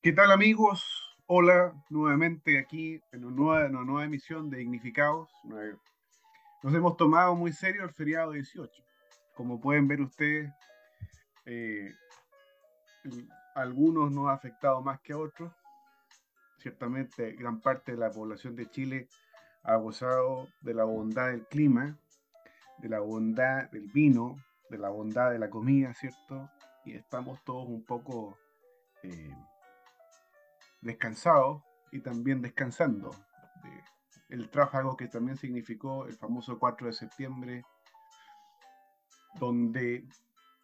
¿Qué tal amigos? Hola, nuevamente aquí en una nueva, emisión de Dignificados. Nos hemos tomado muy serio el feriado 18. Como pueden ver ustedes, eh, algunos nos ha afectado más que a otros. Ciertamente, gran parte de la población de Chile ha gozado de la bondad del clima, de la bondad del vino, de la bondad de la comida, ¿cierto? Y estamos todos un poco eh, descansados y también descansando. el tráfago que también significó el famoso 4 de septiembre, donde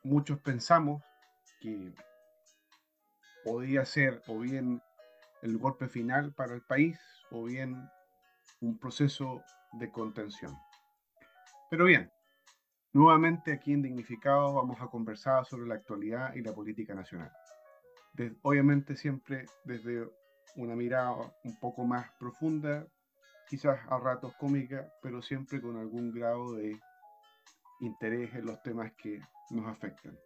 muchos pensamos que podía ser o bien el golpe final para el país o bien un proceso de contención. Pero bien, nuevamente aquí en Dignificado vamos a conversar sobre la actualidad y la política nacional. Obviamente siempre desde una mirada un poco más profunda, quizás a ratos cómica, pero siempre con algún grado de interés en los temas que nos afectan.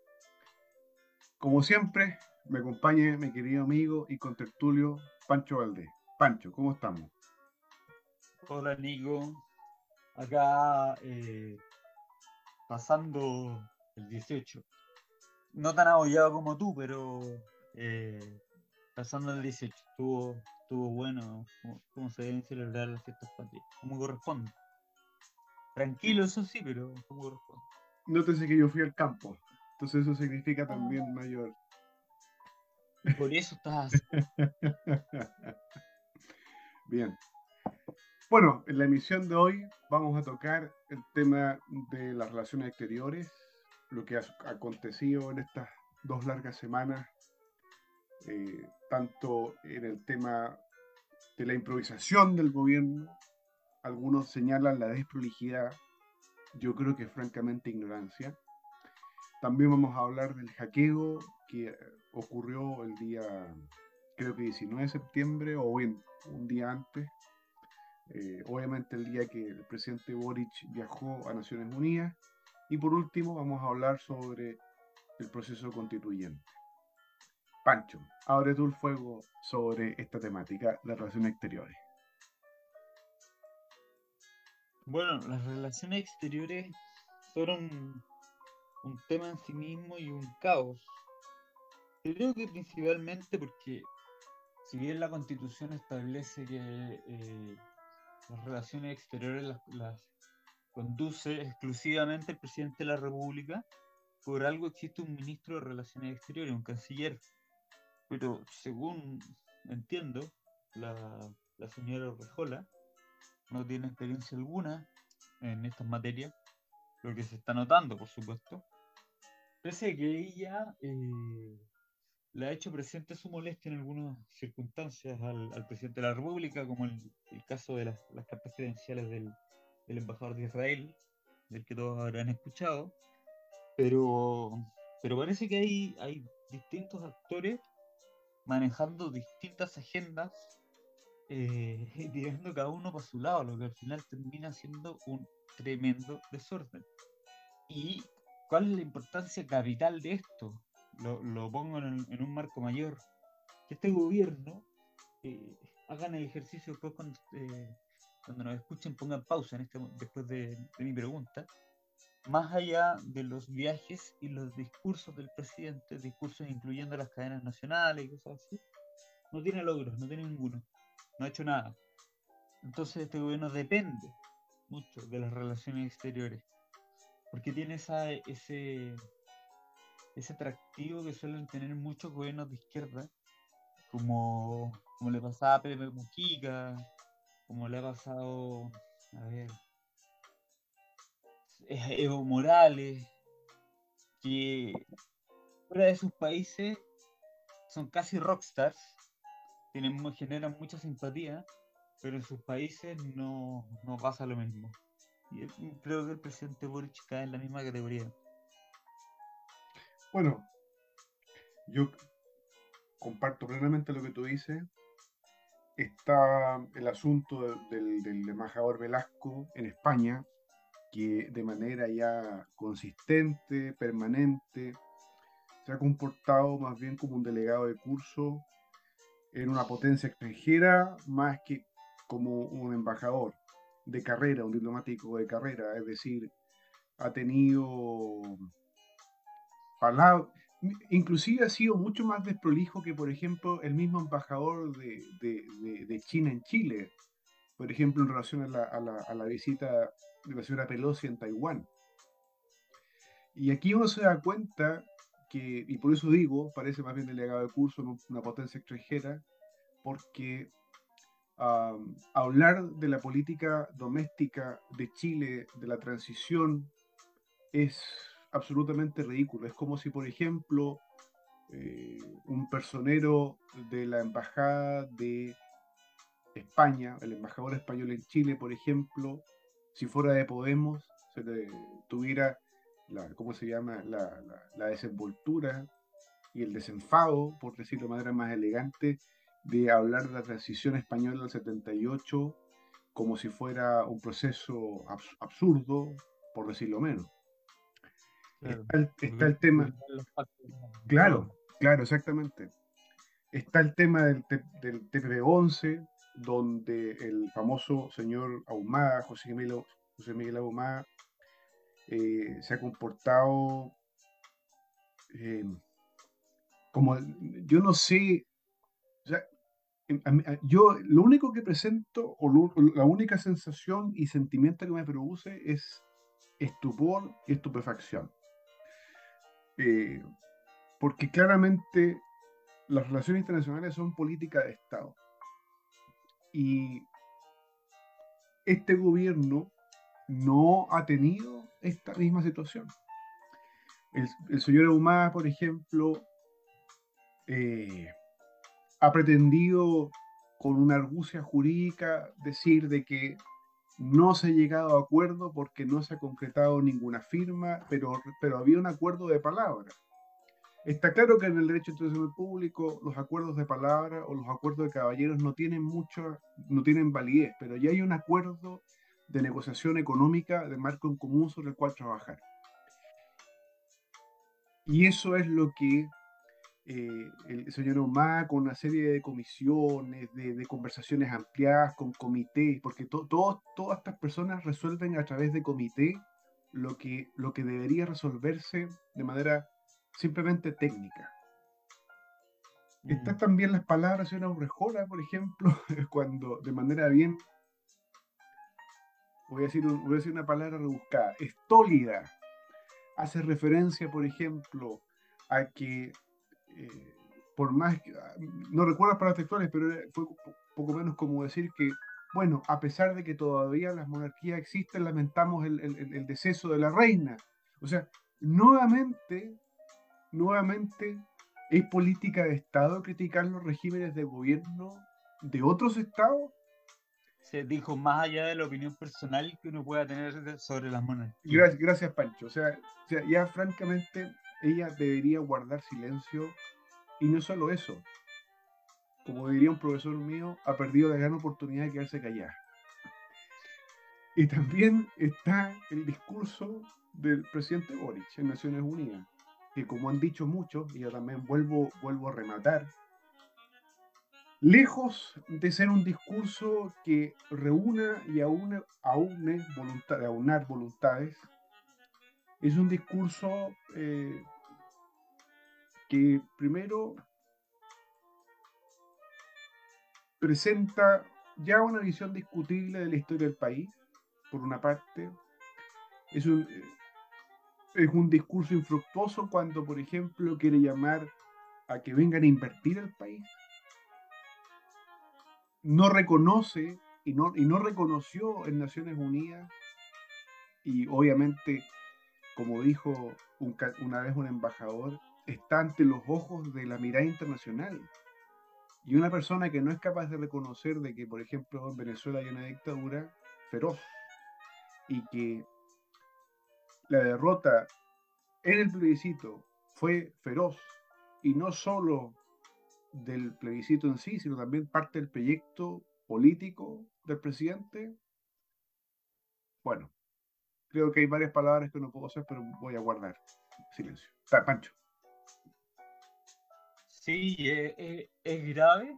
Como siempre, me acompaña mi querido amigo y contertulio Pancho Valdés. Pancho, ¿cómo estamos? Hola, Nico. Acá eh, pasando el 18. No tan abollado como tú, pero eh, pasando el 18. Estuvo, estuvo bueno cómo, se deben celebrar las fiestas patrias, como corresponde. Tranquilo, eso sí, pero como corresponde. Nótese que yo fui al campo, entonces eso significa también ah. mayor. Por eso estás. Bien. Bueno, en la emisión de hoy vamos a tocar el tema de las relaciones exteriores, lo que ha acontecido en estas dos largas semanas, eh, tanto en el tema de la improvisación del gobierno, algunos señalan la desprolijidad, yo creo que francamente ignorancia. También vamos a hablar del hackeo que ocurrió el día, creo que 19 de septiembre o bien un día antes. Eh, obviamente el día que el presidente Boric viajó a Naciones Unidas. Y por último vamos a hablar sobre el proceso constituyente. Pancho, abre tú el fuego sobre esta temática de relaciones exteriores. Bueno, las relaciones exteriores fueron un tema en sí mismo y un caos. Creo que principalmente porque si bien la constitución establece que eh, las relaciones exteriores las, las, conduce exclusivamente el presidente de la República, por algo existe un ministro de Relaciones Exteriores, un canciller. Pero según entiendo, la, la señora Rejola no tiene experiencia alguna en estas materias, lo que se está notando, por supuesto. Pese que ella eh, le ha hecho presente su molestia en algunas circunstancias al, al presidente de la República, como el, el caso de las, las cartas credenciales del, del, embajador de Israel, del que todos habrán escuchado. Pero, pero parece que hay, hay distintos actores manejando distintas agendas eh, y tirando cada uno para su lado, lo que al final termina siendo un tremendo desorden. ¿Y cuál es la importancia capital de esto? Lo, lo pongo en, un marco mayor. Que este gobierno eh, hagan el ejercicio después cuando, eh, cuando nos escuchen, pongan pausa en este, después de, de mi pregunta más allá de los viajes y los discursos del presidente, discursos incluyendo las cadenas nacionales y cosas así, no tiene logros, no tiene ninguno, no ha hecho nada. Entonces este gobierno depende mucho de las relaciones exteriores, porque tiene esa, ese, ese atractivo que suelen tener muchos gobiernos de izquierda, como, como le pasaba a Pepe Mujica, como le ha pasado, a ver, Evo Morales, que fuera de sus países son casi rockstars, tienen, generan mucha simpatía, pero en sus países no, no pasa lo mismo. Y creo que el presidente Boric cae en la misma categoría. Bueno, yo comparto plenamente lo que tú dices. Está el asunto del, del embajador Velasco en España, que de manera ya consistente, permanente, se ha comportado más bien como un delegado de curso en una potencia extranjera más que como un embajador de carrera, un diplomático de carrera, es decir, ha tenido palabras, inclusive ha sido mucho más desprolijo que, por ejemplo, el mismo embajador de, China en Chile, por ejemplo, en relación a la, a la visita de la señora Pelosi en Taiwán. Y aquí uno se da cuenta que, y por eso digo, parece más bien delegado de curso en una potencia extranjera, porque hablar de la política doméstica de Chile, de la transición, es absolutamente ridículo. Es como si, por ejemplo, eh, un personero de la embajada de España, el embajador español en Chile, por ejemplo, si fuera de Podemos, se tuviera la, ¿cómo se llama? La, la, desenvoltura y el desenfado, por decirlo de manera más elegante, de hablar de la transición española del 78 como si fuera un proceso absurdo, por decirlo menos. está, el, tema. Claro, claro, exactamente. Está el tema del, del TPP-11, donde el famoso señor Ahumada, José Miguel, José Miguel Ahumada, eh, se ha comportado eh, como, yo no sé, yo lo único que presento, o la única sensación y sentimiento que me produce es estupor y estupefacción. Eh, porque claramente las relaciones internacionales son política de Estado. Y este gobierno no ha tenido esta misma situación. El, señor Eumá, por ejemplo, eh, ha pretendido con una argucia jurídica decir de que no se ha llegado a acuerdo porque no se ha concretado ninguna firma, pero, pero había un acuerdo de palabra. Está claro que en el derecho internacional público los acuerdos de palabra o los acuerdos de caballeros no tienen mucho, no tienen validez, pero ya hay un acuerdo de negociación económica de marco en común sobre el cual trabajar. Y eso es lo que eh, el señor Omar, con una serie de comisiones, de, conversaciones ampliadas con comités, porque todas estas personas resuelven a través de comité lo que, lo que debería resolverse de manera simplemente técnica. Están también las palabras de una Urrejola, por ejemplo, cuando de manera bien voy a decir, voy a decir una palabra rebuscada, estólida, hace referencia, por ejemplo, a que, eh, por más, que, ah, no recuerdo las palabras textuales, pero fue poco menos como decir que, bueno, a pesar de que todavía las monarquías existen, lamentamos el, el deceso de la reina. O sea, nuevamente, nuevamente es política de Estado criticar los regímenes de gobierno de otros estados se dijo más allá de la opinión personal que uno pueda tener sobre las monarquías. Gracias, gracias Pancho. O sea, ya francamente ella debería guardar silencio y no solo eso. Como diría un profesor mío, ha perdido la gran oportunidad de quedarse callada. Y también está el discurso del presidente Boric en Naciones Unidas, que como han dicho muchos, y yo también vuelvo, vuelvo a rematar, lejos de ser un discurso que reúna y aúne, voluntad, aunar voluntades, es un discurso eh, que primero presenta ya una visión discutible de la historia del país, por una parte. Es un, es un discurso infructuoso cuando, por ejemplo, quiere llamar a que vengan a invertir el país no reconoce y no, y no reconoció en Naciones Unidas y obviamente, como dijo una vez un embajador, está ante los ojos de la mirada internacional. Y una persona que no es capaz de reconocer de que, por ejemplo, en Venezuela hay una dictadura feroz y que la derrota en el plebiscito fue feroz y no solo del plebiscito en sí, sino también parte del proyecto político del presidente. Bueno, creo que hay varias palabras que no puedo hacer, pero voy a guardar silencio. Está, Pancho. Sí, eh, eh, es, grave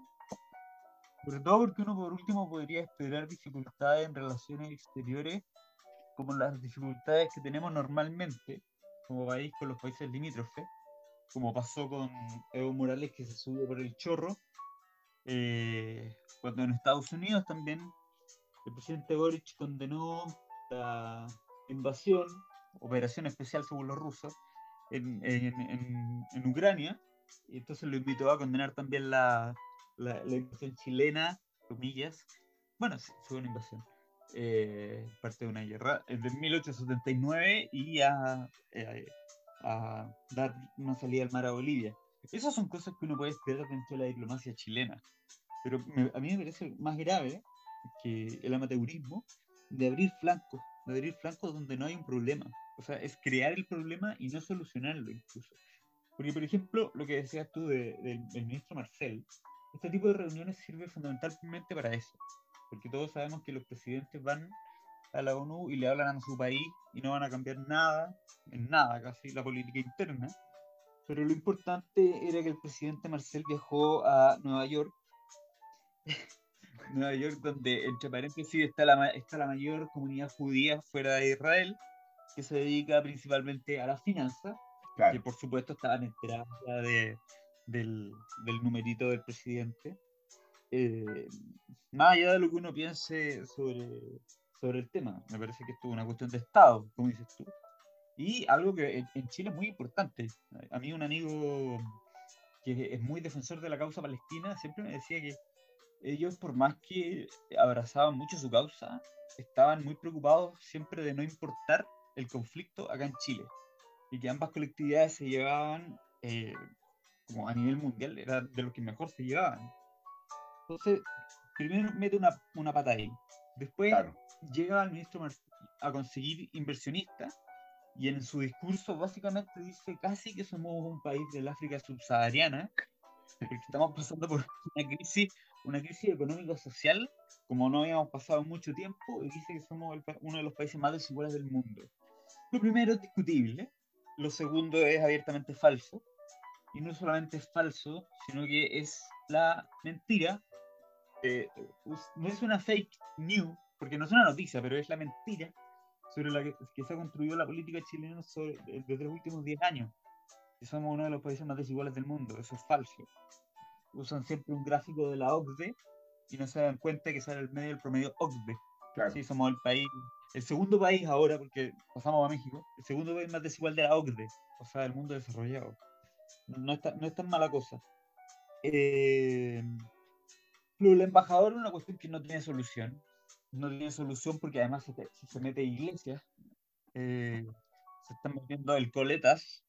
Sobre todo porque uno por último podría esperar dificultades en relaciones exteriores como las dificultades que tenemos normalmente como país con los países limítrofes, como pasó con Evo Morales que se subió por el chorro, eh, cuando en Estados Unidos también el presidente Boric condenó la invasión, operación especial según los rusos, en, en, en, Ucrania, y entonces lo invitó a condenar también la, la, invasión chilena, comillas. Bueno, sí, fue una invasión. Eh, parte de una guerra, de 1879 y a, eh, a, dar una salida al mar a Bolivia. Esas son cosas que uno puede esperar dentro de la diplomacia chilena. Pero a mí me parece más grave que el amateurismo de abrir flancos, de abrir flancos donde no hay un problema. O sea, es crear el problema y no solucionarlo incluso. Porque, por ejemplo, lo que decías tú del ministro Marcel, este tipo de reuniones sirve fundamentalmente para eso. Porque todos sabemos que los presidentes van a la ONU y le hablan a su país y no van a cambiar nada, en nada casi, la política interna. Pero lo importante era que el presidente Marcel viajó a Nueva York Nueva York, donde entre paréntesis está la, está la mayor comunidad judía fuera de Israel, que se dedica principalmente a las finanzas, que por supuesto estaban enteradas de, del, del, numerito del presidente. Eh, más allá de lo que uno piense sobre, sobre el tema, me parece que esto es una cuestión de Estado, como dices tú. Y algo que en, en Chile es muy importante. A mí un amigo que es muy defensor de la causa palestina siempre me decía que ellos, por más que abrazaban mucho su causa, estaban muy preocupados siempre de no importar el conflicto acá en Chile y que ambas colectividades se llevaban eh, como a nivel mundial, era de los que mejor se llevaban. Entonces, primero mete una, una pata ahí, después llega el ministro a conseguir inversionistas y en su discurso básicamente dice casi que somos un país del África subsahariana, porque estamos pasando por una crisis una crisis económico-social como no habíamos pasado mucho tiempo y dice que somos uno de los países más desiguales del mundo. Lo primero es discutible, lo segundo es abiertamente falso, y no solamente es falso, sino que es la mentira, eh, no es una fake news, porque no es una noticia, pero es la mentira sobre la que, se ha construido la política chilena desde los últimos 10 años. Que somos uno de los países más desiguales del mundo, eso es falso usan siempre un gráfico de la OCDE y no se dan cuenta que sale el medio del promedio OCDE. Claro. Sí, somos el país, el segundo país ahora, porque pasamos a México, el segundo país más desigual de la OCDE, o sea, del mundo desarrollado. No, está, no es tan mala cosa. Eh, el embajador es una cuestión que no tiene solución. No tiene solución porque además se, se mete iglesias, eh, se están metiendo el coletas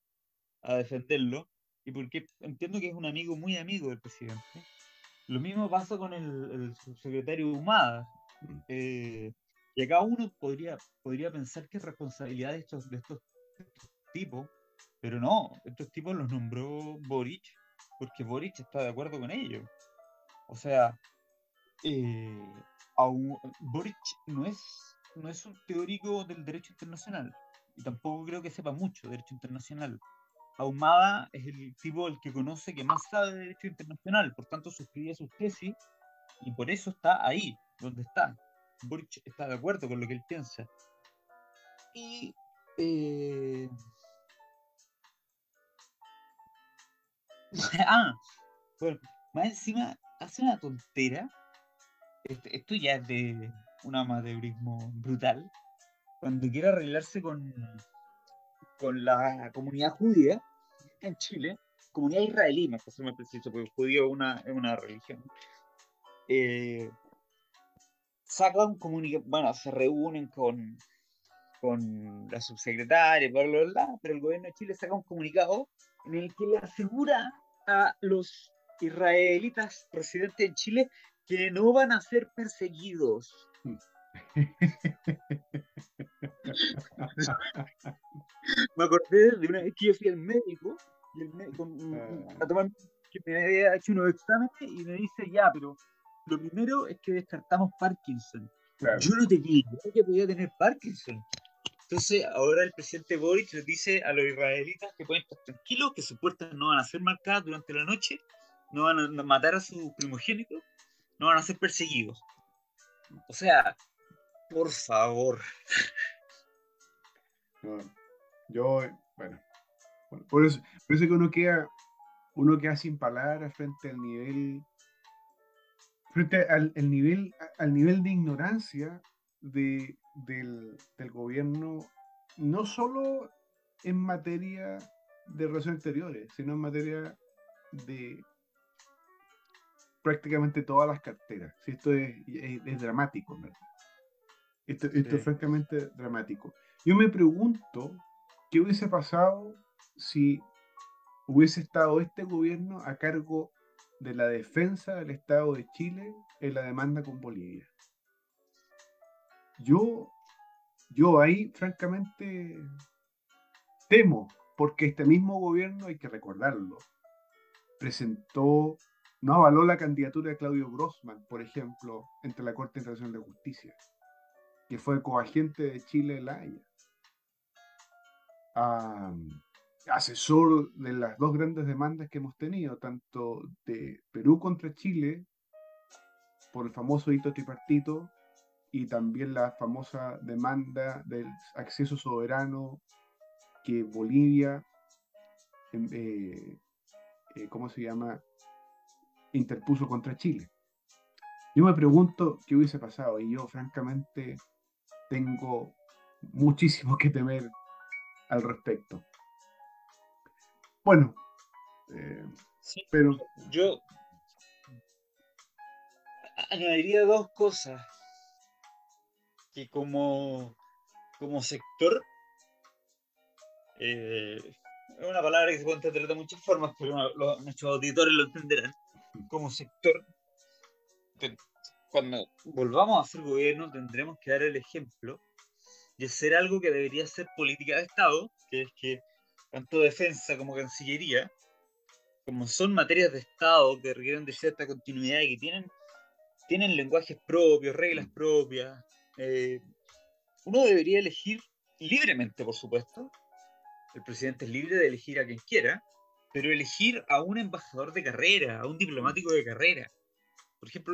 a defenderlo y porque entiendo que es un amigo muy amigo del presidente. Lo mismo pasa con el, el subsecretario Humada. Eh, y acá uno podría, podría pensar que es responsabilidad de estos, de estos, tipos, pero no, estos tipos los nombró Boric, porque Boric está de acuerdo con ellos. O sea, eh, Boric no es, no es un teórico del derecho internacional, y tampoco creo que sepa mucho de derecho internacional. Ahumada es el tipo el que conoce que más sabe de derecho internacional, por tanto suscribe sus tesis y por eso está ahí, donde está. Boric está de acuerdo con lo que él piensa. Y eh... ah, bueno, más encima hace una tontera. Este, esto ya es de un amateurismo brutal. Cuando quiere arreglarse con, con la comunidad judía, en Chile, comunidad israelí, más preciso, porque el judío es una, es una religión, eh, sacan comunicado, bueno, se reúnen con, con la subsecretaria, bla, bla, bla, pero el gobierno de Chile saca un comunicado en el que le asegura a los israelitas residentes en Chile que no van a ser perseguidos. Me acordé de una vez que yo fui al médico y el médico, ah. a tomar, que me había hecho unos exámenes y me dice, ya, pero lo primero es que descartamos Parkinson. Yo no tenía idea que podía tener Parkinson. Entonces, ahora el presidente Boric les dice a los israelitas que pueden estar tranquilos, que sus puertas no van a ser marcadas durante la noche, no van a matar a su primogénito, no van a ser perseguidos. O sea, por favor. yo, bueno, por eso, por eso que uno queda, uno queda sin palabras frente al nivel, frente al nivel, al nivel de ignorancia de, del, del gobierno, no solo en materia de relaciones exteriores, sino en materia de prácticamente todas las carteras. esto es, es, dramático, ¿verdad? Esto, esto es francamente dramático. Yo me pregunto qué hubiese pasado si hubiese estado este gobierno a cargo de la defensa del Estado de Chile en la demanda con Bolivia. Yo, yo ahí, francamente, temo, porque este mismo gobierno, hay que recordarlo, presentó, no avaló la candidatura de Claudio Grossman, por ejemplo, entre la Corte Internacional de Justicia, que fue coagente de Chile en la Haya. asesor de las dos grandes demandas que hemos tenido, tanto de Perú contra Chile, por el famoso hito tripartito, y también la famosa demanda del acceso soberano que Bolivia, em, eh, eh, ¿cómo se llama?, interpuso contra Chile. Yo me pregunto qué hubiese pasado y yo francamente tengo muchísimo que temer al respecto. Bueno, eh, pero... Yo añadiría dos cosas que como, como sector, eh, es una palabra que se puede entender de muchas formas, pero nuestros auditores lo entenderán. Como sector, cuando volvamos a hacer gobierno, tendremos que dar el ejemplo y hacer algo que debería ser política de Estado, que es que tanto defensa como cancillería, como son materias de Estado que requieren de cierta continuidad y que tienen, tienen lenguajes propios, reglas propias, eh, uno debería elegir libremente, por supuesto. El presidente es libre de elegir a quien quiera, pero elegir a un embajador de carrera, a un diplomático de carrera. Por ejemplo,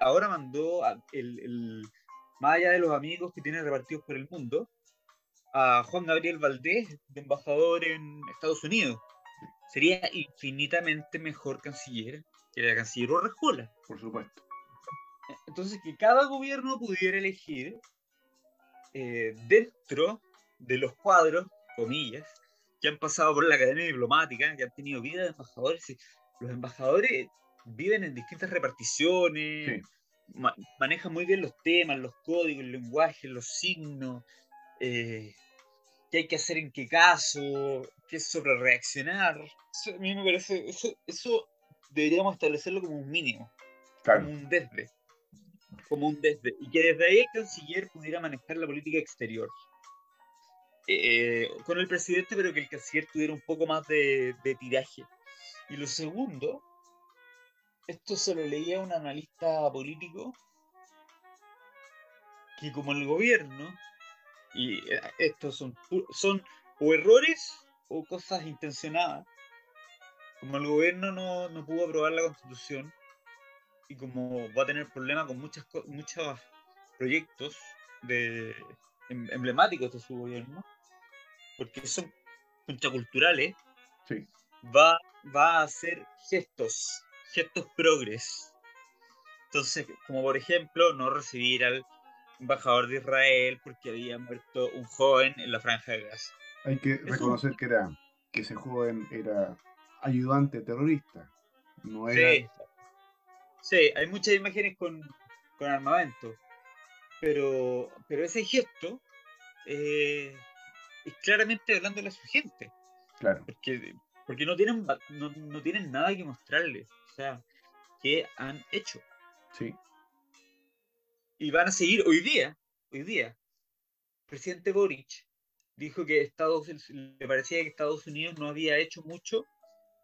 ahora mandó el, el, más allá de los amigos que tiene repartidos por el mundo, a Juan Gabriel Valdés, de embajador en Estados Unidos. Sería infinitamente mejor canciller que la canciller Urrejola. Por supuesto. Entonces, que cada gobierno pudiera elegir eh, dentro de los cuadros, comillas, que han pasado por la academia diplomática, que han tenido vida de embajadores. Los embajadores viven en distintas reparticiones, manejan muy bien los temas, los códigos, el lenguaje, los signos, eh, qué hay que hacer en qué caso, qué es sobre reaccionar. a mí me parece, eso, eso deberíamos establecerlo como un mínimo, como un desde como un desde, y que desde ahí el canciller pudiera manejar la política exterior. Eh, con el presidente, pero que el canciller tuviera un poco más de, tiraje. Y lo segundo, esto se lo leía a un analista político que como el gobierno, y eh, estos son, son o errores o cosas intencionadas, como el gobierno no, no pudo aprobar la constitución, y como va a tener problemas con muchas, muchos proyectos de, em, emblemáticos de su gobierno, porque son contraculturales, sí. va, va a hacer gestos, gestos progres. Entonces, como por ejemplo, no recibir al embajador de Israel porque había muerto un joven en la franja de Gaza. Hay que reconocer que era que ese joven era ayudante terrorista, no era Sí, hay muchas imágenes con, armamento, pero, pero ese gesto eh, es claramente hablando a su gente. Claro. Porque, porque no, tienen, no, tienen nada que mostrarles. O sea, ¿qué han hecho? Sí. Y van a seguir hoy día, hoy día. El presidente Boric dijo que Estados le parecía que Estados Unidos no había hecho mucho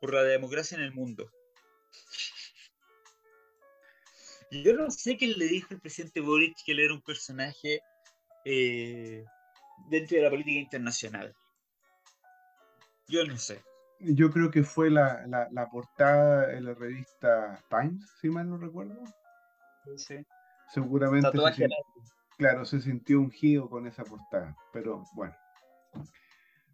por la democracia en el mundo. Yo no sé qué le dijo el presidente Boric que él era un personaje eh, dentro de la política internacional. Yo no sé. Yo creo que fue la, portada de la revista Times, si mal no recuerdo. seguramente se, claro, se sintió ungido con esa portada. Pero bueno,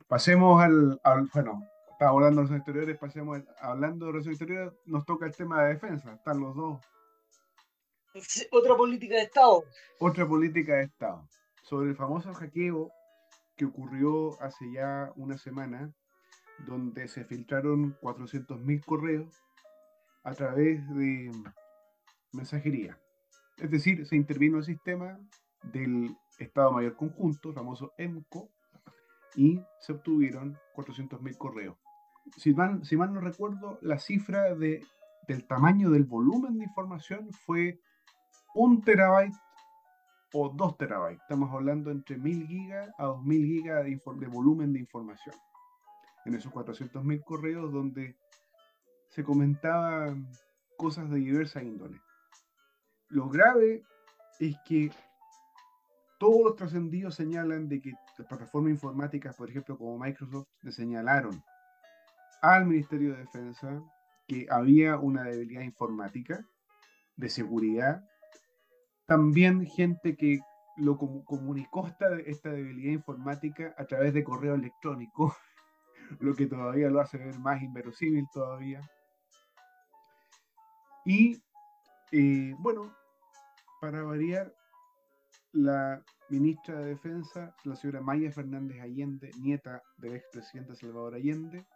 pasemos al, bueno, estaba hablando de los exteriores, pasemos hablando de los exteriores, nos toca el tema de defensa, están los dos. Otra política de Estado. Otra política de Estado. Sobre el famoso hackeo que ocurrió hace ya una semana, donde se filtraron 400.000 correos a través de mensajería. Es decir, se intervino el sistema del Estado Mayor Conjunto, famoso EMCO, y se obtuvieron 400.000 correos. Si mal, si no recuerdo, la cifra de, del tamaño del volumen de información fue un terabyte o 2 terabytes. Estamos hablando entre 1000 gigas a 2000 gigas de, de volumen de información. En esos 400.000 correos donde se comentaban cosas de diversa índole. Lo grave es que todos los trascendidos señalan de que las plataformas informáticas, por ejemplo, como Microsoft, le señalaron al Ministerio de Defensa que había una debilidad informática de seguridad también gente que lo comunicó esta, debilidad informática a través de correo electrónico, lo que todavía lo hace ver más inverosímil todavía. Y eh, bueno, para variar, la ministra de Defensa, la señora Maya Fernández Allende, nieta del expresidente Salvador Allende,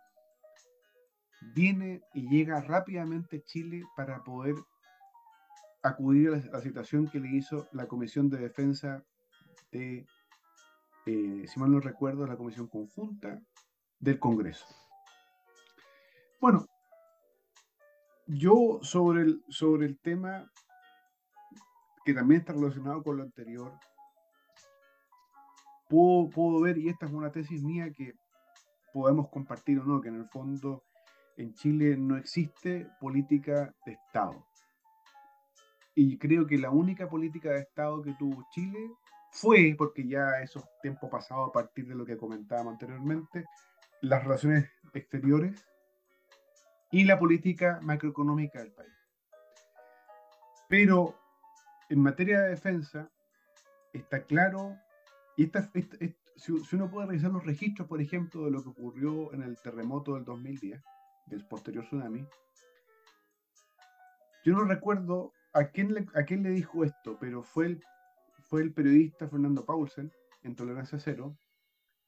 viene y llega rápidamente a Chile para poder acudir a la, situación que le hizo la Comisión de Defensa de, eh, si mal no recuerdo, la Comisión Conjunta del Congreso. Bueno, yo sobre el, sobre el tema que también está relacionado con lo anterior, puedo, puedo ver, y esta es una tesis mía que podemos compartir o no, que en el fondo en Chile no existe política de Estado. Y creo que la única política de Estado que tuvo Chile fue, porque ya esos tiempos pasados a partir de lo que comentábamos anteriormente, las relaciones exteriores y la política macroeconómica del país. Pero en materia de defensa está claro, y esta, si, uno puede revisar los registros, por ejemplo, de lo que ocurrió en el terremoto del 2010, del posterior tsunami, yo no recuerdo a quién le, dijo esto, pero fue el, fue el periodista Fernando Paulsen, en Tolerancia Cero,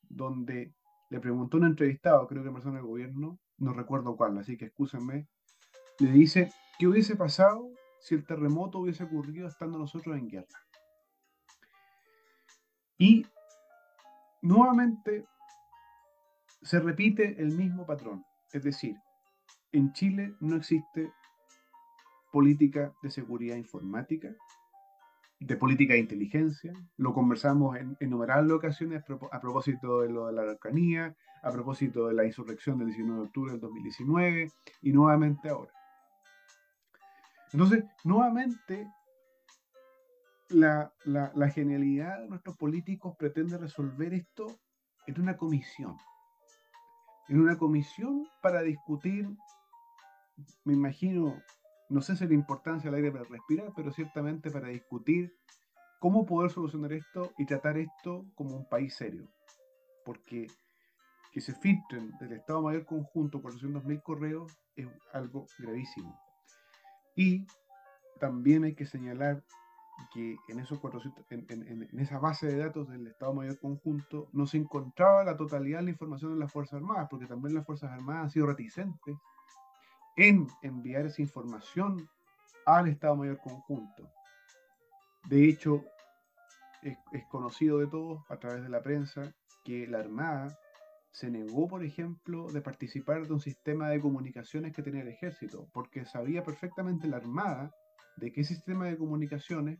donde le preguntó a un entrevistado, creo que persona del gobierno, no recuerdo cuál, así que excúsenme, le dice, ¿qué hubiese pasado si el terremoto hubiese ocurrido estando nosotros en guerra? Y nuevamente se repite el mismo patrón, es decir, en Chile no existe política de seguridad informática, de política de inteligencia. Lo conversamos en innumerables ocasiones a propósito de lo de la Araucanía, a propósito de la insurrección del 19 de octubre del 2019 y nuevamente ahora. Entonces, nuevamente, la, la genialidad de nuestros políticos pretende resolver esto en una comisión. En una comisión para discutir, me imagino, no sé si la importancia del aire para respirar, pero ciertamente para discutir cómo poder solucionar esto y tratar esto como un país serio. Porque que se filtren del Estado Mayor Conjunto 400.000 correos es algo gravísimo. Y también hay que señalar que en, esos 400, en, esa base de datos del Estado Mayor Conjunto no se encontraba la totalidad de la información de las Fuerzas Armadas, porque también las Fuerzas Armadas han sido reticentes en enviar esa información al Estado Mayor Conjunto. De hecho, es, conocido de todos a través de la prensa que la Armada se negó, por ejemplo, de participar de un sistema de comunicaciones que tenía el ejército, porque sabía perfectamente la Armada de que ese sistema de comunicaciones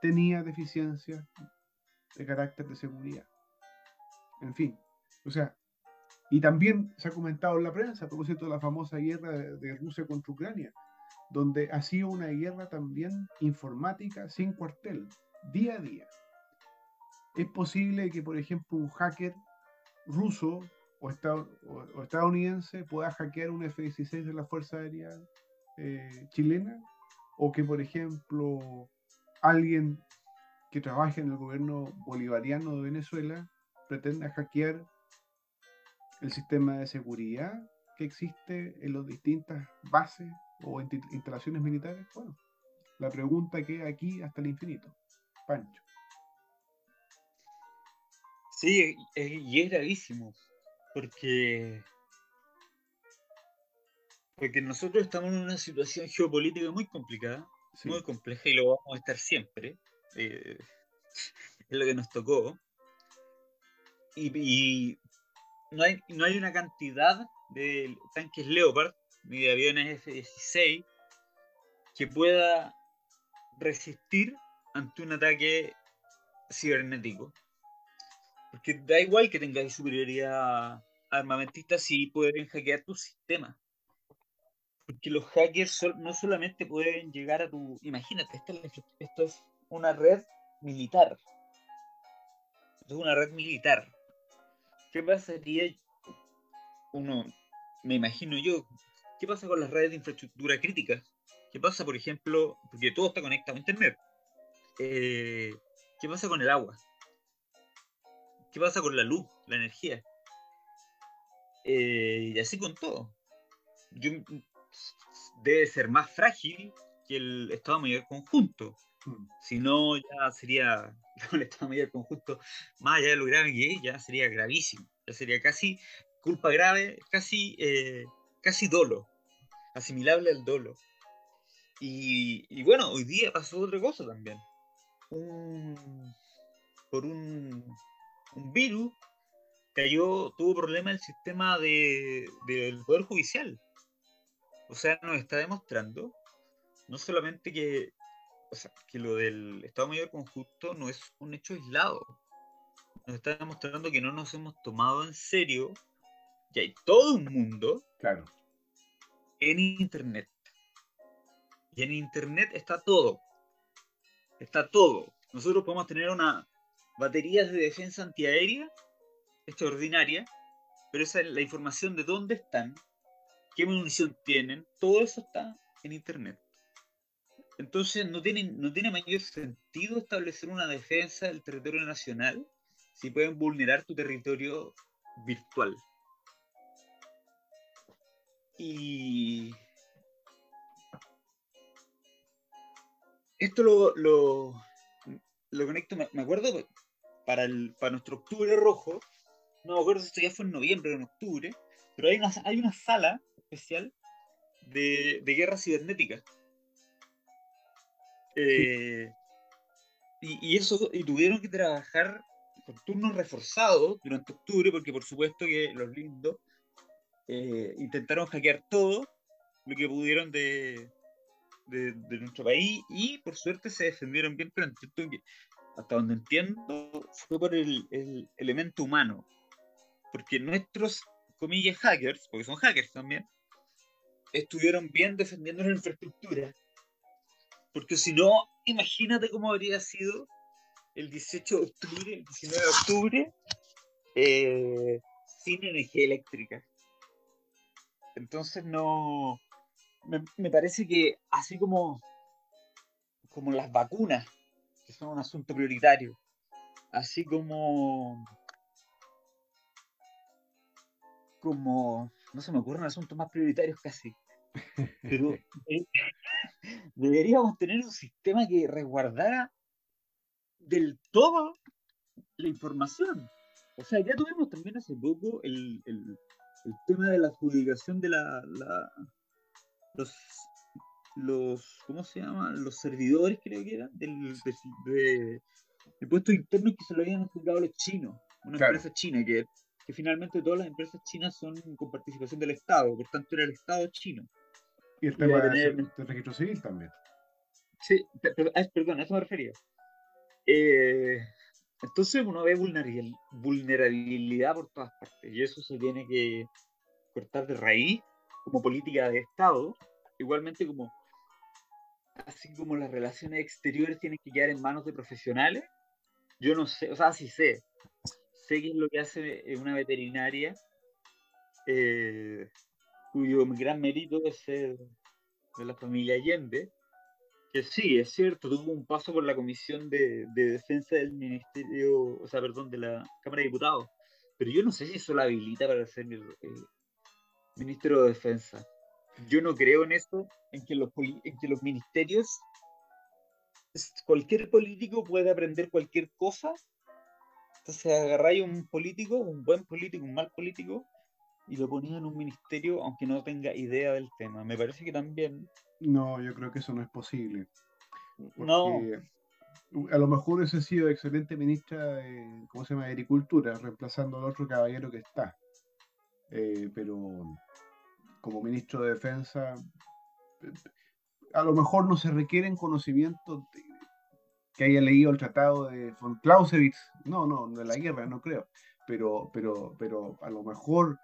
tenía deficiencias de carácter de seguridad. En fin, o sea, y también se ha comentado en la prensa a propósito de la famosa guerra de, Rusia contra Ucrania, donde ha sido una guerra también informática sin cuartel, día a día. Es posible que, por ejemplo, un hacker ruso o, estadounidense pueda hackear un F-16 de la Fuerza Aérea eh, chilena. o que, por ejemplo, alguien que trabaje en el gobierno bolivariano de Venezuela pretenda hackear el sistema de seguridad que existe en las distintas bases o instalaciones militares? Bueno, la pregunta queda aquí hasta el infinito. Pancho. Sí, y es gravísimo, porque, porque nosotros estamos en una situación geopolítica muy complicada, muy compleja, y lo vamos a estar siempre. Eh, es lo que nos tocó. Y, no, hay, no hay una cantidad de tanques Leopard ni de aviones F-16 que pueda resistir ante un ataque cibernético. Porque da igual que tengáis superioridad armamentista si pueden hackear tu sistema. Porque los hackers no solamente pueden llegar a tu... Imagínate, esto es una red militar. Esto es una red militar. ¿Qué pasaría? Uno, me imagino yo, ¿qué pasa con las redes de infraestructura crítica? ¿Qué pasa, por ejemplo, porque todo está conectado a Internet? Eh, ¿Qué pasa con el agua? ¿Qué pasa con la luz, la energía? Eh, y así con todo. debe ser más frágil que el Estado Mayor Conjunto. Hmm. Si no, ya sería el Estado Mayor Conjunto, más allá de lo grave que es, ya sería gravísimo. Ya sería casi culpa grave, casi, eh, casi dolo, asimilable al dolo. Y, bueno, hoy día pasó otra cosa también. por un un virus cayó, tuvo problema el sistema de, del Poder Judicial. O sea, nos está demostrando no solamente que, que lo del Estado Mayor Conjunto no es un hecho aislado, nos está demostrando que no nos hemos tomado en serio que hay todo un mundo claro. en Internet. Y en Internet está todo. Está todo. Nosotros podemos tener una baterías de defensa antiaérea extraordinaria, pero esa es la información de dónde están, qué munición tienen, todo eso está en internet. Entonces no tiene, no tiene mayor sentido establecer una defensa del territorio nacional si pueden vulnerar tu territorio virtual. Y esto lo, lo, lo conecto, me, acuerdo para, el, para nuestro octubre rojo, no me acuerdo si esto ya fue en noviembre o en octubre, pero hay una, hay una sala especial de, guerra cibernética. Eh, y, eso, y tuvieron que trabajar con turnos reforzados durante octubre, porque por supuesto que los lindos eh, intentaron hackear todo lo que pudieron de, de, nuestro país y por suerte se defendieron bien, pero que hasta donde entiendo, fue por el, elemento humano. Porque nuestros, comillas, hackers, porque son hackers también, estuvieron bien defendiendo la infraestructura. Porque si no, imagínate cómo habría sido el 18 de octubre, el 19 de octubre, eh, sin energía eléctrica. Entonces no. Me, me, parece que así como, como las vacunas que son un asunto prioritario. Así como. Como. No se me ocurren asuntos más prioritarios casi. Pero eh, deberíamos tener un sistema que resguardara del todo la información. O sea, ya tuvimos también hace poco el, el, el tema de la adjudicación de la, la los los, ¿cómo se llama? Los servidores, creo que eran, del, de, de, puestos internos que se lo habían adjudicado los chinos, una empresa china, que, que finalmente todas las empresas chinas son con participación del Estado, por tanto era el Estado chino. Y el tema del registro civil también. Sí, perdón, a eso me refería. Eh, entonces uno ve vulnerabilidad por todas partes y eso se tiene que cortar de raíz como política de Estado, igualmente como así como las relaciones exteriores tienen que quedar en manos de profesionales, yo no sé, o sea, sí sé. Sé qué es lo que hace una veterinaria, eh, cuyo gran mérito es ser de la familia Allende, Que sí, es cierto, tuvo un paso por la Comisión de, de Defensa del Ministerio, o sea, perdón, de la Cámara de Diputados. Pero yo no sé si eso la habilita para ser eh, ministro de Defensa. Yo no creo en eso, en que los, en que los ministerios, cualquier político puede aprender cualquier cosa. Entonces agarráis un político, un buen político, un mal político, y lo ponía en un ministerio aunque no tenga idea del tema. Me parece que también... No, yo creo que eso no es posible. No. A lo mejor ese ha sido excelente ministra de, ¿cómo se llama?, Agricultura, reemplazando al otro caballero que está. Eh, pero como ministro de Defensa, a lo mejor no se requieren conocimientos que haya leído el tratado de von Clausewitz, no, no, de la guerra, no creo, pero, pero, pero a lo mejor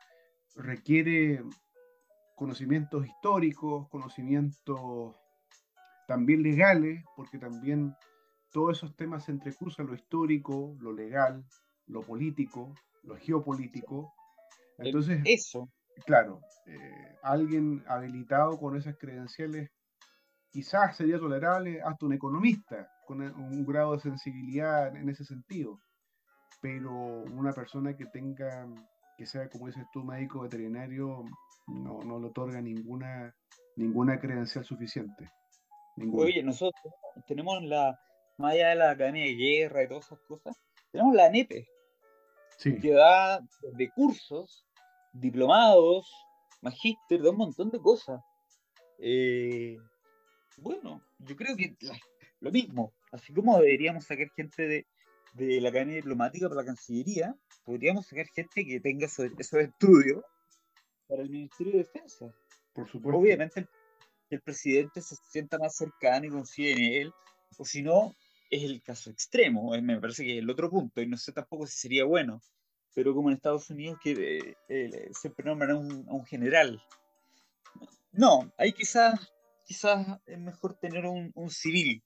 requiere conocimientos históricos, conocimientos también legales, porque también todos esos temas se entrecruzan, lo histórico, lo legal, lo político, lo geopolítico. Entonces, eso. Claro, eh, alguien habilitado con esas credenciales quizás sería tolerable hasta un economista con un grado de sensibilidad en ese sentido, pero una persona que tenga que sea, como dices tú, médico veterinario, no, no le otorga ninguna, ninguna credencial suficiente. Oye, nosotros tenemos la, más allá de la Academia de Guerra y todas esas cosas, tenemos la ANEPE, que da de cursos, diplomados, magíster, da un montón de cosas. Eh, bueno, yo creo que lo mismo, así como deberíamos sacar gente de, de la Academia Diplomática para la Cancillería, podríamos sacar gente que tenga esos, estudios para el Ministerio de Defensa. Por supuesto. Obviamente el, presidente se sienta más cercano y confíe en él, o si no, es el caso extremo, me parece que es el otro punto, y no sé tampoco si sería bueno, pero como en Estados Unidos que eh, eh, siempre nombran a un, general. No, ahí quizás quizás es mejor tener un, civil,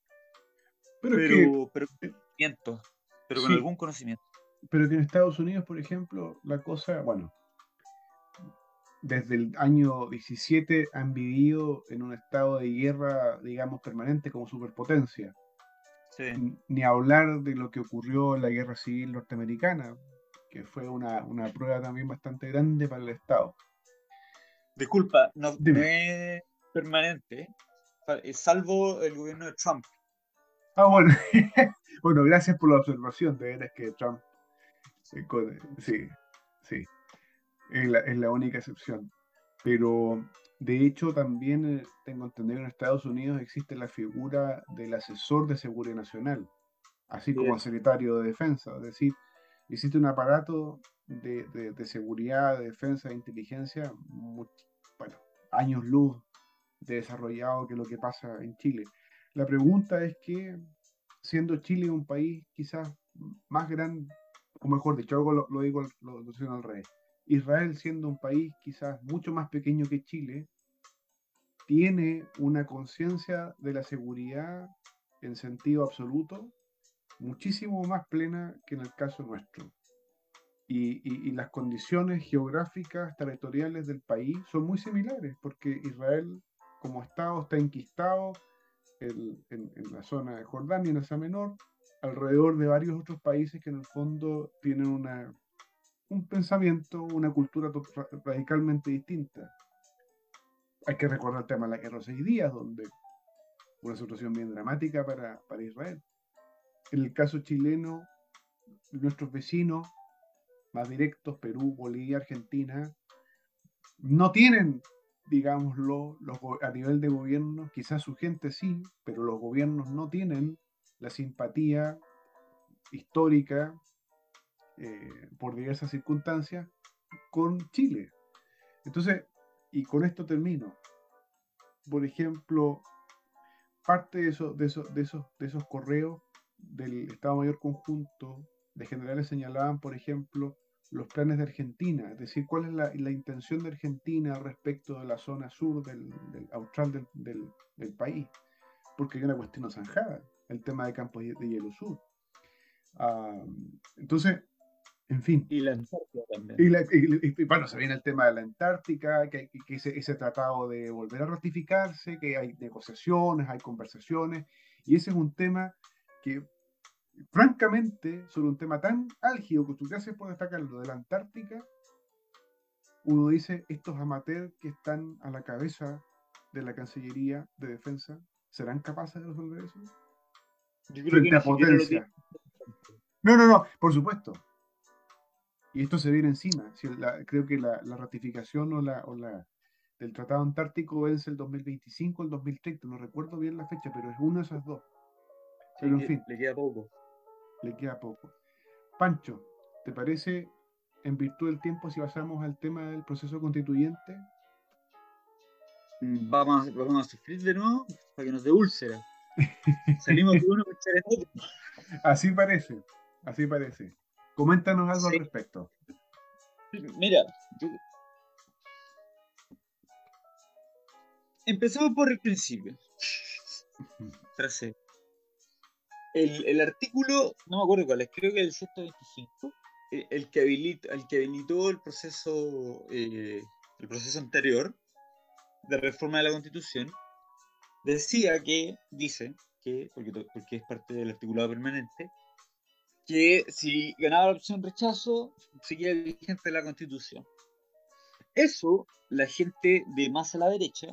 pero, pero, pero, conocimiento, pero con algún conocimiento pero que en Estados Unidos, por ejemplo, la cosa, bueno, desde el año 17 han vivido en un estado de guerra, digamos, permanente como superpotencia. Ni hablar de lo que ocurrió en la guerra civil norteamericana, que fue una, prueba también bastante grande para el Estado. Disculpa, no, es permanente, salvo el gobierno de Trump. Ah, bueno, bueno, gracias por la observación, de veras que Trump Sí, sí. Es la, única excepción. Pero de hecho también eh, tengo entendido en Estados Unidos existe la figura del asesor de seguridad nacional, así como el secretario de defensa. Es decir, existe un aparato de, seguridad, de defensa, de inteligencia, bueno, años luz de desarrollado que lo que pasa en Chile. La pregunta es que, siendo Chile un país quizás más grande, o mejor dicho, algo lo, digo lo, lo al revés. Israel, siendo un país quizás mucho más pequeño que Chile, tiene una conciencia de la seguridad en sentido absoluto muchísimo más plena que en el caso nuestro. Y, las condiciones geográficas, territoriales del país son muy similares, porque Israel como Estado está enquistado en, en la zona de Jordania, en Asia Menor, alrededor de varios otros países que en el fondo tienen una, un pensamiento, una cultura radicalmente distinta. Hay que recordar el tema de la guerra de seis días, donde una situación bien dramática para, para Israel. En el caso chileno, nuestros vecinos más directos, Perú, Bolivia, Argentina, no tienen, digámoslo, los, a nivel de gobierno, quizás su gente sí, pero los gobiernos no tienen la simpatía histórica eh, por diversas circunstancias con Chile. Entonces, y con esto termino. Por ejemplo, parte de, eso, de, de, esos, de esos correos del Estado Mayor Conjunto de generales señalaban, por ejemplo, los planes de Argentina, es decir, cuál es la, intención de Argentina respecto de la zona sur del, austral del, del, país, porque hay una cuestión zanjada el tema de campos de hielo sur. Ah, entonces, En fin. Y la Antártida también. Y, la- y- y- y, bueno, se viene el tema de la Antártica, que, que- que ese, ese tratado de volver a ratificarse, que hay negociaciones, hay conversaciones, y ese es un tema que, francamente, sobre un tema tan álgido, que tú gracias por destacar lo de la Antártica, uno dice, estos amateurs que están a la cabeza de la Cancillería de Defensa, ¿serán capaces de resolver eso? Yo creo que Frente ni a potencia. No, no, no, por supuesto. Y esto se viene encima. Si la- creo que la, la ratificación o la, o la del Tratado Antártico vence el 2025 o el 2030. No recuerdo bien la fecha, pero es una de esas dos. Sí, Pero en que fin. Le queda poco. Le queda poco. Pancho, ¿te parece, en virtud del tiempo, si pasamos al tema del proceso constituyente? Mm, Vamos vamos a sufrir de nuevo para que nos dé úlcera. Salimos de uno Así parece, así parece. Coméntanos algo Sí. al respecto. Mira, yo- empecemos por el principio. El, el artículo, no me acuerdo cuál es, creo que el 125, eh, el que habilita, el que habilitó el proceso, eh, el proceso anterior de reforma de la Constitución, decía que, dice que, porque, porque es parte del articulado permanente, que si ganaba la opción rechazo, seguía vigente la Constitución. Eso, la gente de más a la derecha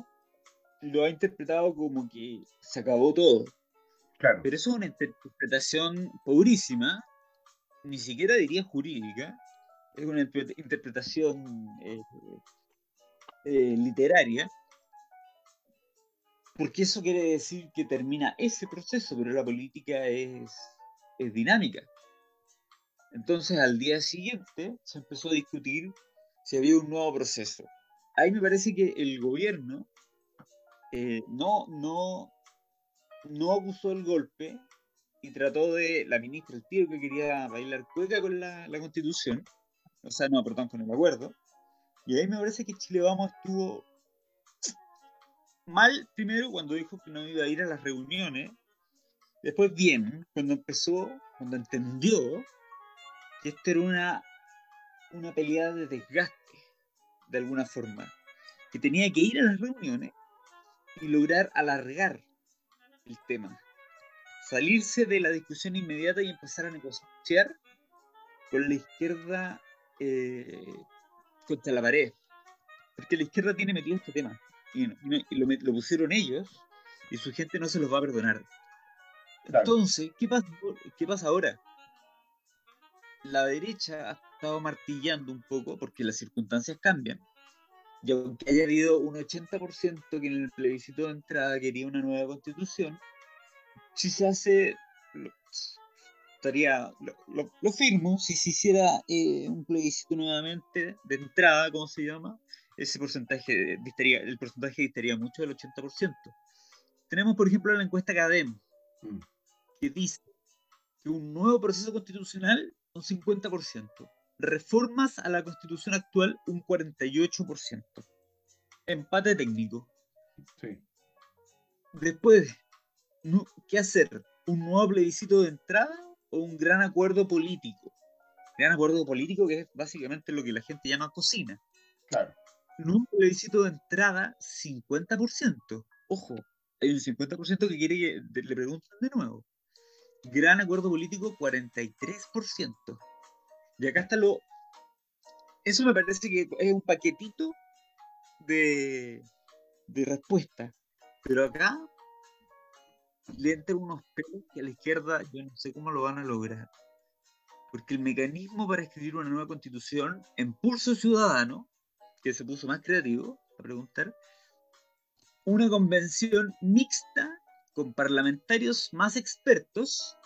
lo ha interpretado como que se acabó todo. Claro, Pero eso es una interpretación pobrísima, ni siquiera diría jurídica, es una interpre- interpretación eh, eh, literaria, porque eso quiere decir que termina ese proceso, pero la política es, es dinámica. Entonces al día siguiente se empezó a discutir si había un nuevo proceso. Ahí me parece que el gobierno eh, no, no, no acusó el golpe y trató de, la ministra, el tío que quería bailar cueca con la, la constitución, o sea, no, perdón, con el acuerdo, y ahí me parece que Chile Vamos estuvo mal primero cuando dijo que no iba a ir a las reuniones, después bien, cuando empezó, cuando entendió que esto era una, una pelea de desgaste, de alguna forma, que tenía que ir a las reuniones y lograr alargar el tema, salirse de la discusión inmediata y empezar a negociar con la izquierda eh, contra la pared. Porque la izquierda tiene metido este tema. Y, y y lo, lo pusieron ellos y su gente no se los va a perdonar. Claro. Entonces, ¿qué pasa, ¿qué pasa ahora? La derecha ha estado martillando un poco porque las circunstancias cambian. Y aunque haya habido un 80% que en el plebiscito de entrada quería una nueva constitución, si se hace, lo, estaría, lo, lo- lo firmo, si se hiciera eh, un plebiscito nuevamente de entrada, ¿cómo se llama? Ese porcentaje distaría, el porcentaje distaría mucho del 80%. Tenemos, por ejemplo, la encuesta CADEM, Mm. que dice que un nuevo proceso constitucional, un 50%. Reformas a la constitución actual, un 48%. Empate técnico. sí. Después, ¿qué hacer? ¿Un nuevo plebiscito de entrada o un gran acuerdo político? Gran acuerdo político que es básicamente lo que la gente llama cocina. Claro. Un plebiscito de entrada, 50%. Ojo, hay un 50% que quiere que le pregunten de nuevo. Gran acuerdo político, 43%. Y acá está lo... Eso me parece que es un paquetito de, de respuesta. Pero acá le entran unos pelos que a la izquierda yo no sé cómo lo van a lograr. Porque el mecanismo para escribir una nueva constitución en pulso ciudadano, que se puso más creativo a preguntar, una convención mixta con parlamentarios más expertos,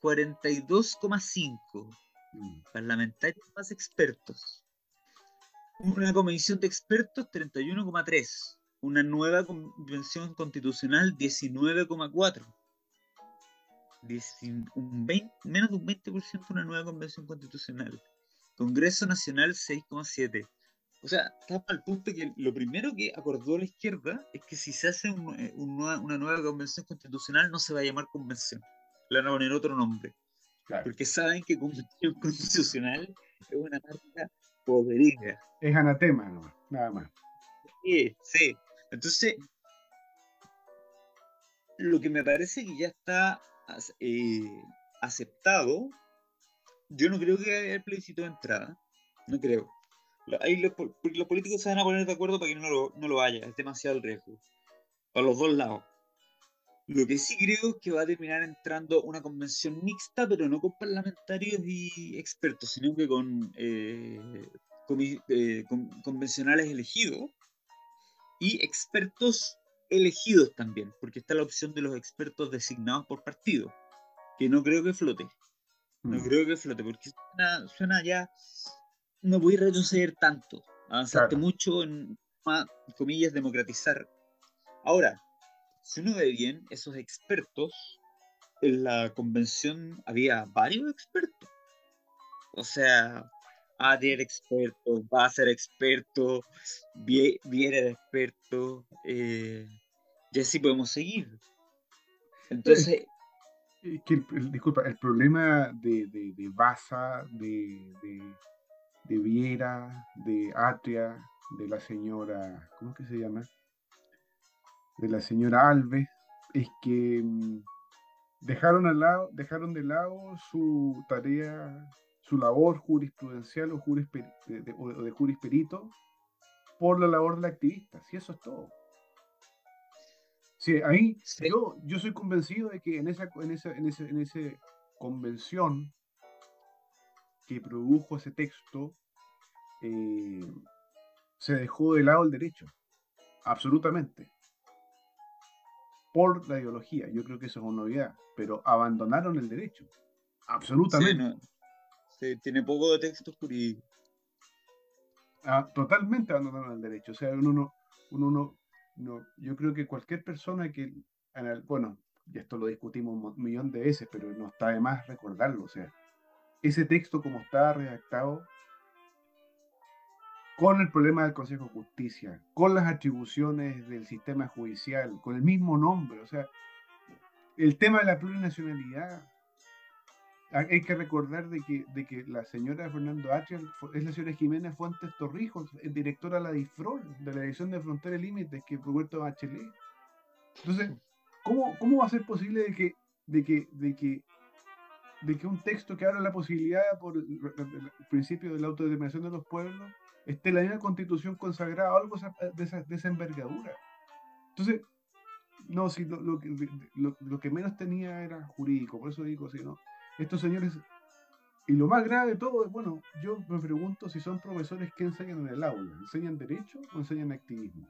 42,5 Mm. parlamentarios más expertos. Una comisión de expertos, 31,3. Una nueva convención constitucional, 19,4. Dieci- un 20 menos de un 20% una nueva convención constitucional. Congreso Nacional, 6,7. O sea, estamos al punto que lo primero que acordó la izquierda es que si se hace un- eh, un nueva- una nueva convención constitucional no se va a llamar convención. Le van a poner otro nombre. Porque saben que convención constitucional es una marca podrida. Es anatema, nada más. Sí, sí. Entonces, lo que me parece que ya está eh, aceptado, yo no creo que haya el plebiscito de entrada. No creo. Ahí los, los, políticos se van a poner de acuerdo para que no lo, no lo haya. Es demasiado el riesgo. A los dos lados. Lo que sí creo es que va a terminar entrando una convención mixta, pero no con parlamentarios y expertos, sino que con, eh, eh, con convencionales elegidos y expertos elegidos también, porque está la opción de los expertos designados por partido, que no creo que flote. No mm. creo que flote, porque suena, ya. No voy a retroceder tanto. Avanzaste mucho en, comillas, democratizar. Ahora, si uno ve bien, esos expertos, en la convención había varios expertos. O sea, Adi era experto, va a ser experto, Viera era experto, eh, y así podemos seguir. Entonces... disculpa, el problema de, de, de Baza, de, de, de, Viera, de Atria, de la señora, ¿cómo que se llama? De la señora Alves, es que mm, dejaron, al lado, dejaron de lado su tarea, su labor jurisprudencial o, jurisper, de, o de jurisperito por la labor del activista, si eso es todo. Sí, ahí Yo, yo soy convencido de que en esa, en esa, en ese, en ese convención que produjo ese texto, eh, se dejó de lado el derecho, absolutamente, por la ideología. Yo creo que eso es una novedad, pero abandonaron el derecho, absolutamente. Sí, tiene poco de texto jurídico. Ah, totalmente abandonaron el derecho, o sea, uno no, uno no, no, yo creo que cualquier persona que, bueno, y esto lo discutimos un millón de veces, pero no está de más recordarlo, o sea, ese texto como está redactado, con el problema del Consejo de Justicia, con las atribuciones del sistema judicial, con el mismo nombre, o sea, el tema de la plurinacionalidad, hay que recordar de que, de que la señora Fernando H. es la señora Jiménez Fuentes Torrijos, directora de la DIFROL, de la Dirección de Frontera y Límites, que Roberto Bachelet. Entonces, ¿cómo, ¿cómo va a ser posible de que, de que, de que, de que un texto que habla la posibilidad por el, principio de la autodeterminación de los pueblos esté en la misma constitución consagrada algo de esa, de esa envergadura? Entonces, no, si lo, lo, lo, que menos tenía era jurídico, por eso digo, si no, estos señores, y lo más grave de todo, bueno, yo me pregunto si son profesores que enseñan en el aula, ¿enseñan derecho o enseñan activismo?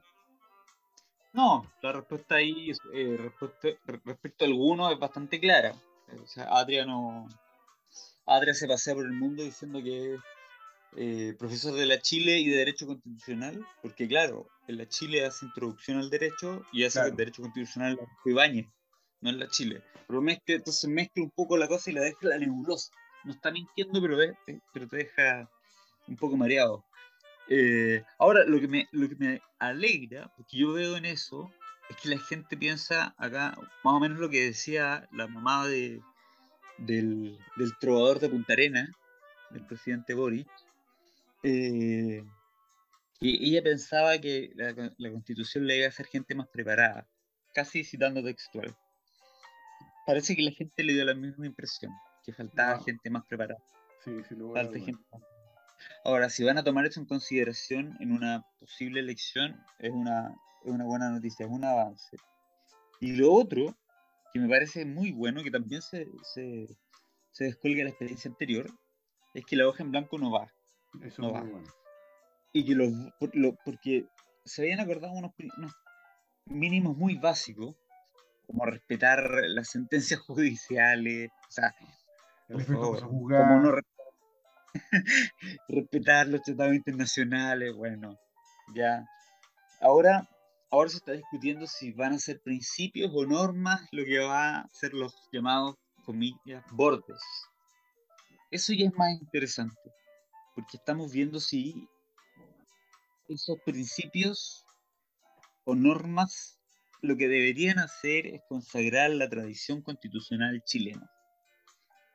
No, la respuesta ahí, eh, respecto a algunos, es bastante clara. O sea, Adria no. Adria se pasea por el mundo diciendo que es eh, profesor de la Chile y de Derecho Constitucional, porque claro, en la Chile hace introducción al derecho y hace el Derecho Constitucional Ibáñez no es la Chile. Pero mezcla, entonces mezcla un poco la cosa y la deja la nebulosa. No está mintiendo, pero, pero te deja un poco mareado. Eh, ahora, lo que, me, lo que me alegra, porque yo veo en eso, es que la gente piensa acá, más o menos lo que decía la mamá de, del, del trovador de Punta Arena, del presidente Boris, eh, y ella pensaba que la, la, constitución le iba a hacer gente más preparada, casi citando textual. Parece que la gente le dio la misma impresión, que faltaba gente más preparada. Sí, sí, lo Falta gente Ahora, si van a tomar eso en consideración en una posible elección, es una, es una buena noticia, es un avance. Y lo otro, que me parece muy bueno, que también se, se, se descuelga de la experiencia anterior, es que la hoja en blanco no va. Eso es muy bueno. Y que los, porque se habían acordado unos, unos mínimos muy básicos como respetar las sentencias judiciales, o sea, como no respetar los tratados internacionales, bueno, ya. Ahora, ahora se está discutiendo si van a ser principios o normas lo que va a ser los llamados, comillas, bordes. Eso ya es más interesante, porque estamos viendo si esos principios o normas lo que deberían hacer es consagrar la tradición constitucional chilena.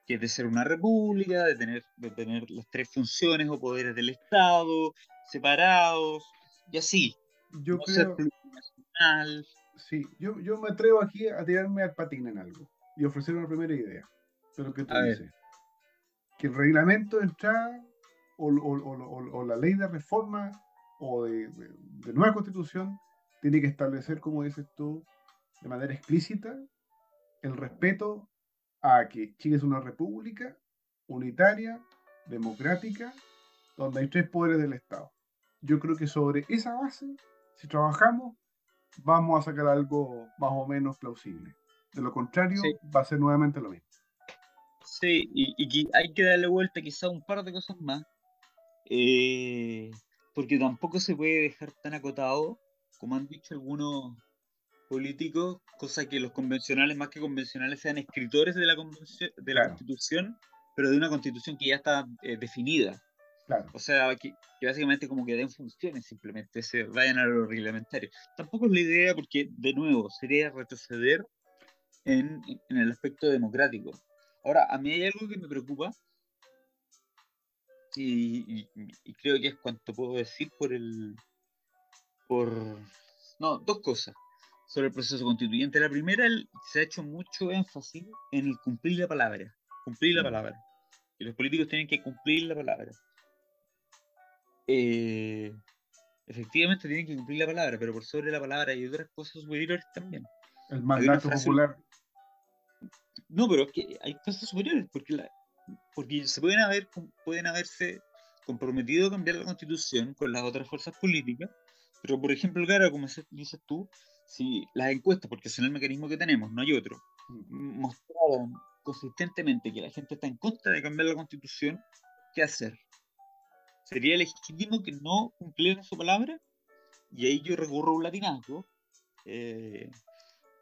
que es de ser una república, de tener, de tener las tres funciones o poderes del Estado separados, y así. Yo no ser creo, plurinacional. sí, yo, yo me atrevo aquí a tirarme al patín en algo y ofrecer una primera idea de lo que tú A ver. dices. Que el reglamento de entrada o, o- o- o- o la ley de reforma o de, de- de nueva constitución tiene que establecer, como dices tú, de manera explícita el respeto a que Chile es una república unitaria, democrática, donde hay tres poderes del Estado. Yo creo que sobre esa base, si trabajamos, vamos a sacar algo más o menos plausible. De lo contrario, Sí. va a ser nuevamente lo mismo. Sí, y, hay que darle vuelta quizá un par de cosas más, eh, porque tampoco se puede dejar tan acotado, como han dicho algunos políticos, cosa que los convencionales, más que convencionales, sean escritores de la, de la Claro. constitución, pero de una constitución que ya está eh, definida. Claro, O sea, que, que básicamente como que den funciones, simplemente se vayan a lo reglamentario. Tampoco es la idea porque, de nuevo, sería retroceder en, en el aspecto democrático. Ahora, a mí hay algo que me preocupa y, y- y creo que es cuanto puedo decir por el... por... No, dos cosas sobre el proceso constituyente. La primera, el- se ha hecho mucho énfasis en el cumplir la palabra. Cumplir la Mm. palabra. Y los políticos tienen que cumplir la palabra. Eh, efectivamente tienen que cumplir la palabra, pero por sobre la palabra hay otras cosas superiores también. el mandato popular. No, pero es que hay cosas superiores, porque, la, porque se pueden haber, pueden haberse comprometido a cambiar la constitución con las otras fuerzas políticas, pero por ejemplo, claro, como dices tú, si las encuestas, porque son el mecanismo que tenemos, no hay otro, mostraran consistentemente que la gente está en contra de cambiar la constitución, ¿qué hacer? ¿Sería legítimo que no cumplieran su palabra? Y ahí yo recurro a un latinazgo. Eh,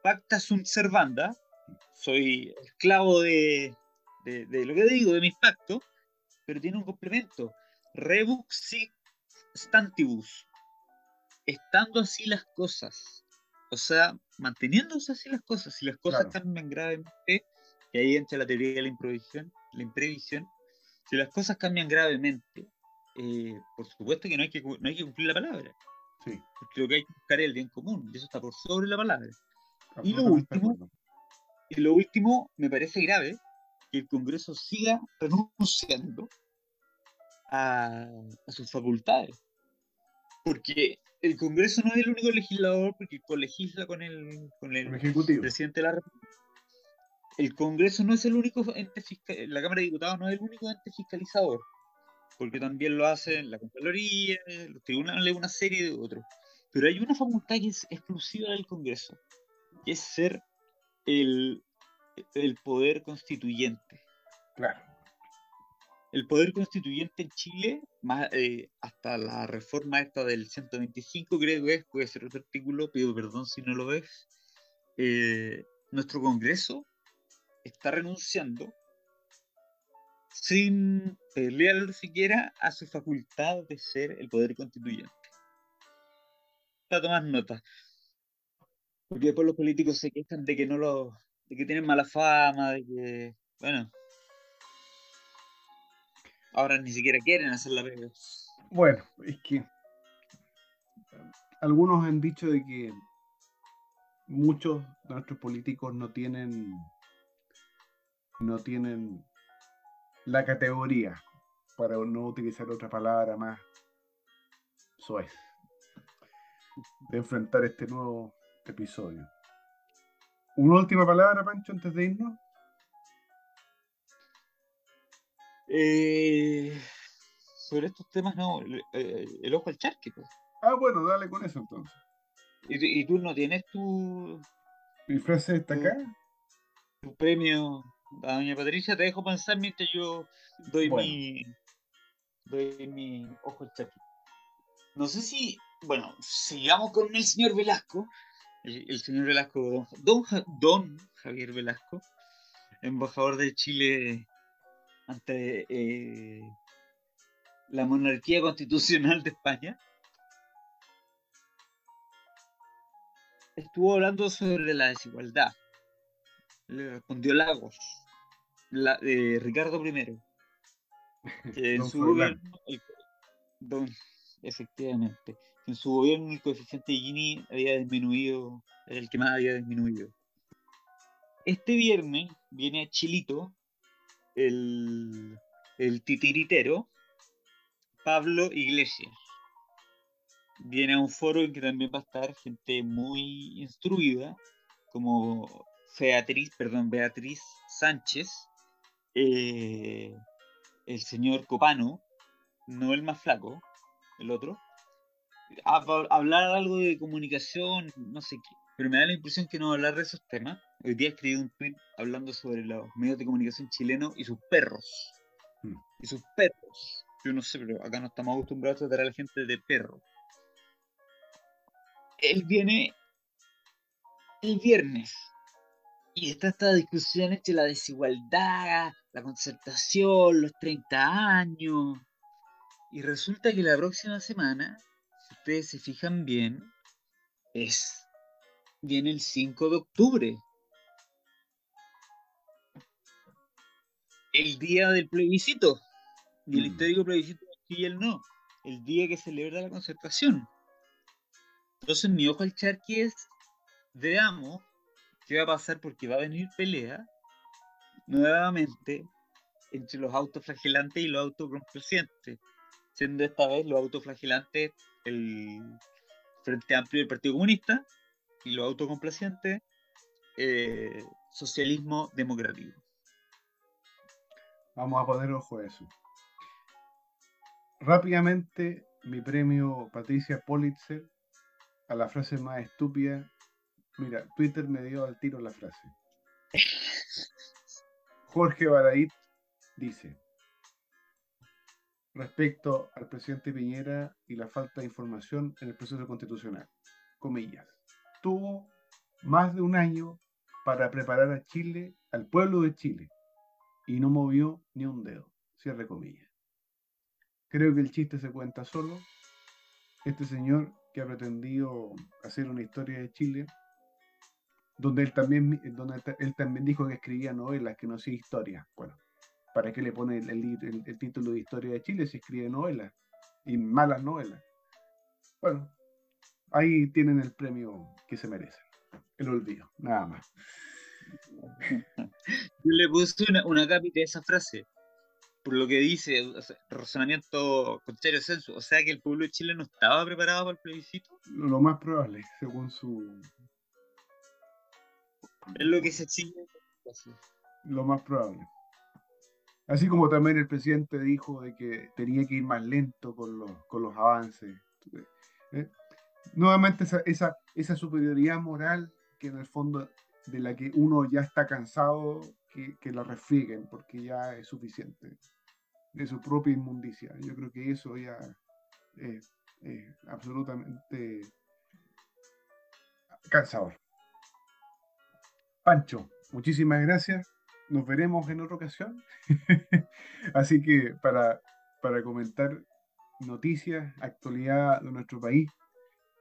pacta sunt servanda. Soy esclavo de, de, de lo que digo, de mis pactos, pero tiene un complemento. Rebux sic stantibus. Estando así las cosas. O sea, manteniéndose así las cosas. Si las cosas Claro. cambian gravemente, que ahí entra la teoría de la imprevisión, la imprevisión. Si las cosas cambian gravemente, eh, por supuesto que no hay que, no hay que cumplir la palabra. Sí, Porque lo que hay que buscar es el bien común, y eso está por sobre la palabra. Y lo último. Y lo último, me parece grave que el Congreso siga renunciando a, a sus facultades. Porque el Congreso no es el único legislador, porque colegisla con el, con el El Ejecutivo. presidente de la República. El Congreso no es el único ente fiscal, la Cámara de Diputados no es el único ente fiscalizador, porque también lo hacen la Contraloría, los tribunales, una serie de otros. Pero hay una facultad que es exclusiva del Congreso, que es ser el, el poder constituyente. Claro. El poder constituyente en Chile, más, eh, hasta la reforma esta del 125 creo que es, puede ser otro artículo, pido perdón si no lo es, eh, nuestro Congreso está renunciando sin pelear siquiera a su facultad de ser el poder constituyente. Para tomar nota. Porque después los políticos se quejan de que no lo, de que tienen mala fama, de que, bueno, ahora ni siquiera quieren hacer la pega. Bueno, es que algunos han dicho de que muchos de nuestros políticos no tienen no tienen la categoría, para no utilizar otra palabra más soez, de enfrentar este nuevo episodio. Una última palabra, Pancho, antes de irnos. Eh, sobre estos temas, no, el, eh, el ojo al charque. pues. Ah, bueno, dale con eso entonces. ¿Y, tú- y tú no tienes tu, Mi frase está acá. tu premio doña Patricia? Te dejo pensar mientras yo doy Bueno. mi doy mi ojo al charque. No sé si, bueno, sigamos con el señor Velasco. El, el señor Velasco, don, don Javier Velasco, embajador de Chile ante eh, la monarquía constitucional de España. Estuvo hablando sobre la desigualdad. Le respondió Lagos. la, de Ricardo I. Que en su gobierno, el- don- efectivamente, en su gobierno el coeficiente de Gini había disminuido, era el que más había disminuido. Este viernes viene a Chilito el, el titiritero Pablo Iglesias. Viene a un foro en que también va a estar gente muy instruida, como Beatriz, perdón, Beatriz Sánchez, eh, el señor Copano, no el más flaco, el otro, a, a- hablar algo de comunicación, no sé qué, pero me da la impresión que no va a hablar de esos temas. Hoy día escribí un tweet hablando sobre los medios de comunicación chilenos y sus perros. Mm. Y sus perros. Yo no sé, pero acá no estamos acostumbrados a tratar a la gente de perro. Él viene el viernes y está esta discusión entre la desigualdad, la concertación, los 30 años. Y resulta que la próxima semana, si ustedes se fijan bien, es. Viene el 5 de octubre. El día del plebiscito. Y el Mm. histórico plebiscito del sí y el no. El día que celebra la concertación. Entonces mi ojo al charqui es, veamos qué va a pasar porque va a venir pelea nuevamente entre los autoflagelantes y los autocomplacientes, siendo esta vez los autoflagelantes el Frente Amplio del Partido Comunista y los autocomplacientes eh, socialismo democrático. Vamos a poner ojo a eso. Rápidamente, mi premio Patricia Pulitzer a la frase más estúpida. Mira, Twitter me dio al tiro la frase. Jorge Barait dice, respecto al presidente Piñera y la falta de información en el proceso constitucional, comillas, tuvo más de un año para preparar a Chile, al pueblo de Chile, y no movió ni un dedo, cierre comillas. Creo que el chiste se cuenta solo. Este señor que ha pretendido hacer una historia de Chile, donde él también, donde él también dijo que escribía novelas, que no hacía historia. Bueno, ¿para qué le pone el, el- el título de Historia de Chile si escribe novelas? Y malas novelas. Bueno, ahí tienen el premio que se merecen. El olvido, nada más. Yo le puse una, una cápita a esa frase, por lo que dice, o sea, razonamiento contrario sensu, o sea que el pueblo de Chile no estaba preparado para el plebiscito, lo más probable, según su... es lo que se exige. Lo más probable. Así como también el presidente dijo de que tenía que ir más lento con los, con los avances. ¿eh? Nuevamente esa, esa, esa superioridad moral que en el fondo de la que uno ya está cansado que, que la refrieguen porque ya es suficiente de su propia inmundicia. Yo creo que eso ya es, es absolutamente cansador. Pancho, muchísimas gracias. Nos veremos en otra ocasión. Así que para, para comentar noticias, actualidad de nuestro país.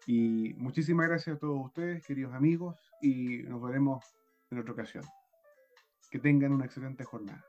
Y muchísimas gracias a todos ustedes, queridos amigos, y nos veremos en otra ocasión. Que tengan una excelente jornada.